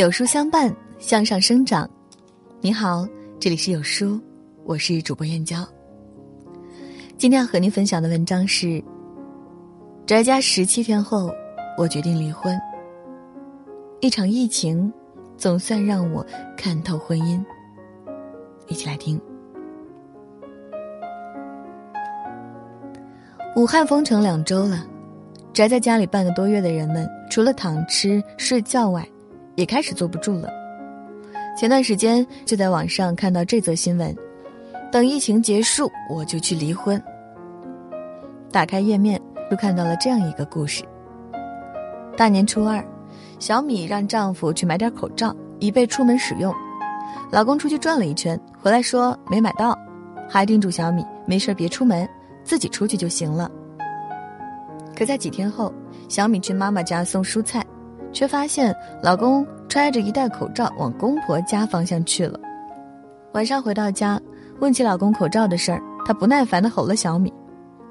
有书相伴，向上生长。你好，这里是有书，我是主播燕娇。今天要和您分享的文章是：宅家十七天后，我决定离婚。一场疫情，总算让我看透婚姻。一起来听。武汉封城两周了，宅在家里半个多月的人们，除了躺吃睡觉外，也开始坐不住了。前段时间就在网上看到这则新闻：等疫情结束，我就去离婚。打开页面，就看到了这样一个故事。大年初二，小米让丈夫去买点口罩，以备出门使用。老公出去转了一圈，回来说没买到，还叮嘱小米没事别出门，自己出去就行了。可在几天后，小米去妈妈家送蔬菜。却发现老公揣着一袋口罩往公婆家方向去了。晚上回到家，问起老公口罩的事儿，他不耐烦的吼了小米：“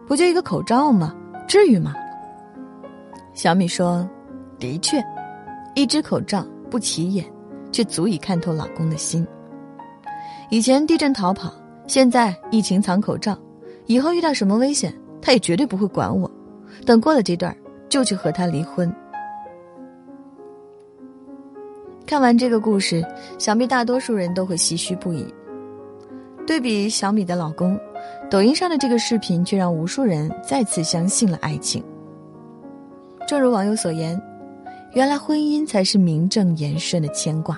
不就一个口罩吗？至于吗？”小米说：“的确，一只口罩不起眼，却足以看透老公的心。以前地震逃跑，现在疫情藏口罩，以后遇到什么危险，他也绝对不会管我。等过了这段，就去和他离婚。”看完这个故事，想必大多数人都会唏嘘不已。对比小米的老公，抖音上的这个视频却让无数人再次相信了爱情。正如网友所言，原来婚姻才是名正言顺的牵挂，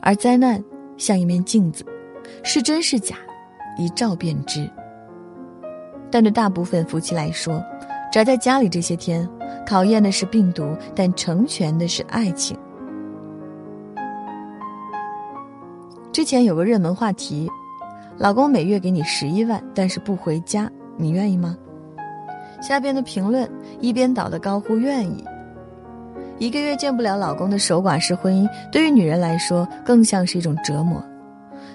而灾难像一面镜子，是真是假，一照便知。但对大部分夫妻来说，宅在家里这些天。考验的是病毒，但成全的是爱情。之前有个热门话题：老公每月给你十一万，但是不回家，你愿意吗？下边的评论一边倒的高呼愿意。一个月见不了老公的守寡式婚姻，对于女人来说更像是一种折磨。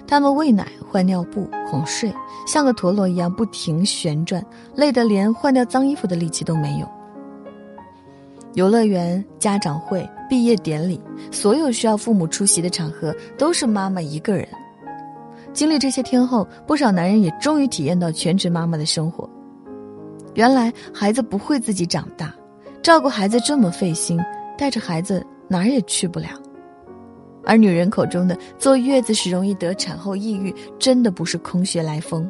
他们喂奶、换尿布、哄睡，像个陀螺一样不停旋转，累得连换掉脏衣服的力气都没有。游乐园、家长会、毕业典礼，所有需要父母出席的场合，都是妈妈一个人。经历这些天后，不少男人也终于体验到全职妈妈的生活。原来孩子不会自己长大，照顾孩子这么费心，带着孩子哪儿也去不了。而女人口中的坐月子时容易得产后抑郁，真的不是空穴来风。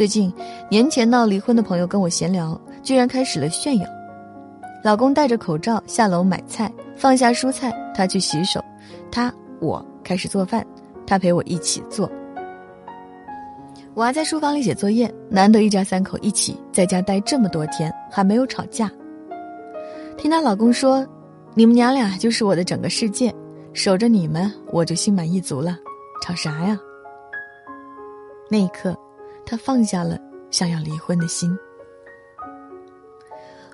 最近，年前闹离婚的朋友跟我闲聊。居然开始了炫耀，老公戴着口罩下楼买菜，放下蔬菜，他去洗手，他我开始做饭，他陪我一起做。我还在书房里写作业，难得一家三口一起在家待这么多天，还没有吵架。听她老公说：“你们娘俩就是我的整个世界，守着你们我就心满意足了，吵啥呀？”那一刻，他放下了想要离婚的心。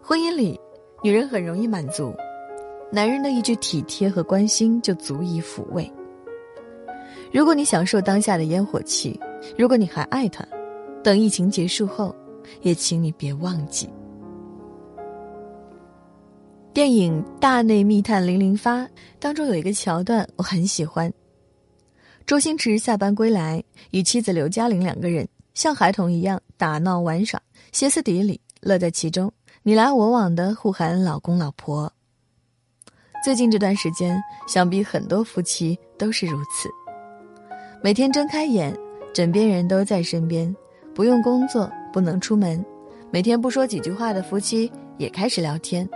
婚姻里，女人很容易满足，男人的一句体贴和关心就足以抚慰。如果你享受当下的烟火气，如果你还爱他，等疫情结束后，也请你别忘记。电影《大内密探零零发》当中有一个桥段我很喜欢，周星驰下班归来，与妻子刘嘉玲两个人像孩童一样打闹玩耍，歇斯底里，乐在其中。你来我往的互喊老公老婆。最近这段时间，想必很多夫妻都是如此。每天睁开眼，枕边人都在身边，不用工作，不能出门，每天不说几句话的夫妻也开始聊天。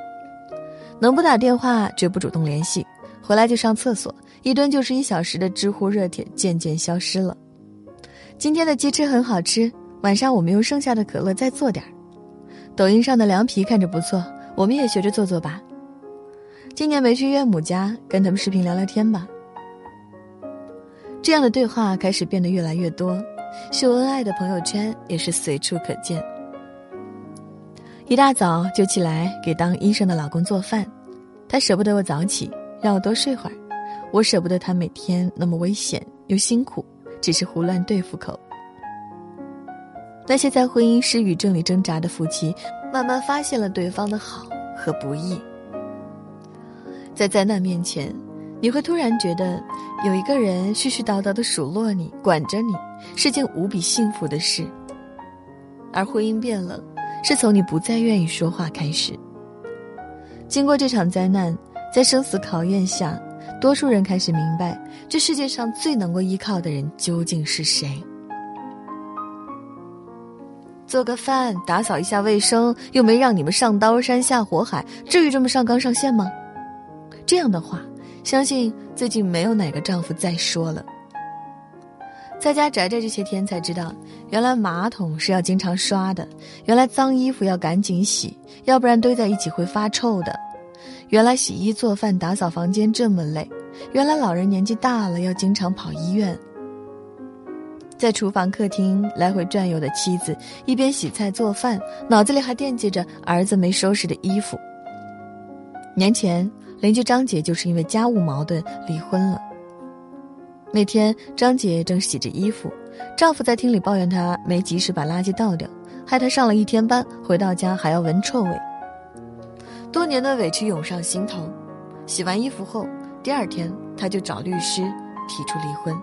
能不打电话，绝不主动联系，回来就上厕所，一蹲就是一小时的知乎热帖渐渐消失了。今天的鸡翅很好吃，晚上我们用剩下的可乐再做点儿。抖音上的凉皮看着不错，我们也学着做做吧。今年没去岳母家，跟他们视频聊聊天吧。这样的对话开始变得越来越多，秀恩爱的朋友圈也是随处可见。一大早就起来给当医生的老公做饭，他舍不得我早起，让我多睡会儿，我舍不得他每天那么危险又辛苦，只是胡乱对付口。那些在婚姻失语症里挣扎的夫妻，慢慢发现了对方的好和不易。在灾难面前，你会突然觉得有一个人絮絮叨叨的数落你、管着你，是件无比幸福的事。而婚姻变冷，是从你不再愿意说话开始。经过这场灾难，在生死考验下，多数人开始明白，这世界上最能够依靠的人究竟是谁。做个饭，打扫一下卫生，又没让你们上刀山下火海，至于这么上纲上线吗？这样的话，相信最近没有哪个丈夫再说了。在家宅着这些天，才知道原来马桶是要经常刷的，原来脏衣服要赶紧洗，要不然堆在一起会发臭的。原来洗衣做饭打扫房间这么累，原来老人年纪大了要经常跑医院。在厨房、客厅来回转悠的妻子，一边洗菜做饭，脑子里还惦记着儿子没收拾的衣服。年前，邻居张姐就是因为家务矛盾离婚了。那天，张姐正洗着衣服，丈夫在厅里抱怨她没及时把垃圾倒掉，害她上了一天班，回到家还要闻臭味。多年的委屈涌上心头，洗完衣服后，第二天她就找律师提出离婚。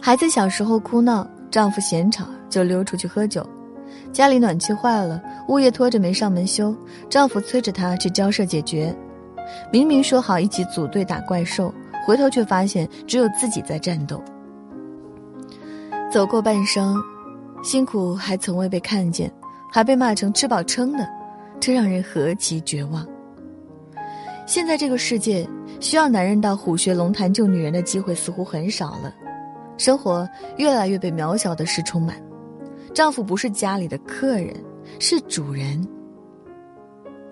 孩子小时候哭闹，丈夫嫌吵就溜出去喝酒。家里暖气坏了，物业拖着没上门修，丈夫催着她去交涉解决。明明说好一起组队打怪兽，回头却发现只有自己在战斗。走过半生，辛苦还从未被看见，还被骂成吃饱撑的，这让人何其绝望。现在这个世界，需要男人到虎穴龙潭救女人的机会似乎很少了。生活越来越被渺小的事充满，丈夫不是家里的客人，是主人。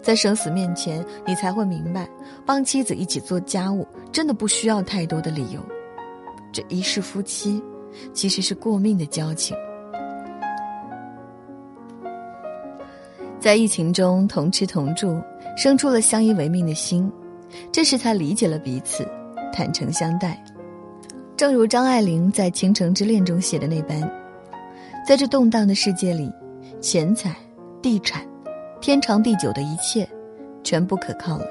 在生死面前，你才会明白，帮妻子一起做家务，真的不需要太多的理由。这一世夫妻，其实是过命的交情。在疫情中同吃同住，生出了相依为命的心，这时才理解了彼此，坦诚相待。正如张爱玲在《倾城之恋》中写的那般，在这动荡的世界里，钱财、地产、天长地久的一切，全不可靠了。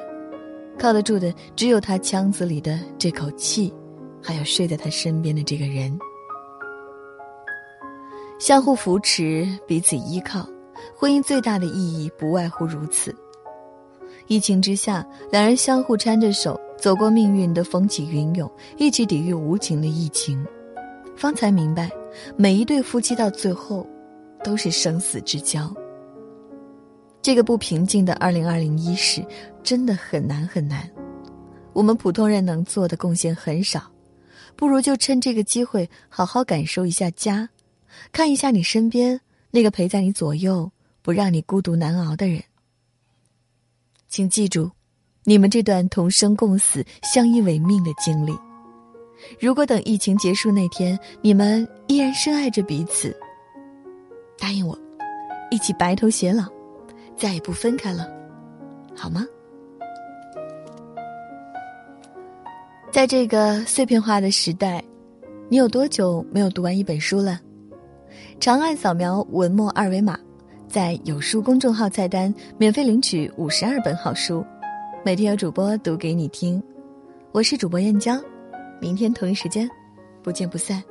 靠得住的只有他腔子里的这口气，还有睡在他身边的这个人。相互扶持，彼此依靠，婚姻最大的意义不外乎如此。疫情之下，两人相互搀着手。走过命运的风起云涌，一起抵御无情的疫情，方才明白，每一对夫妻到最后，都是生死之交。这个不平静的二零二零一世，真的很难很难。我们普通人能做的贡献很少，不如就趁这个机会，好好感受一下家，看一下你身边那个陪在你左右、不让你孤独难熬的人。请记住。你们这段同生共死、相依为命的经历，如果等疫情结束那天，你们依然深爱着彼此，答应我，一起白头偕老，再也不分开了，好吗？在这个碎片化的时代，你有多久没有读完一本书了？长按扫描文末二维码，在有书公众号菜单免费领取五十二本好书。每天有主播读给你听，我是主播燕娇，明天同一时间，不见不散。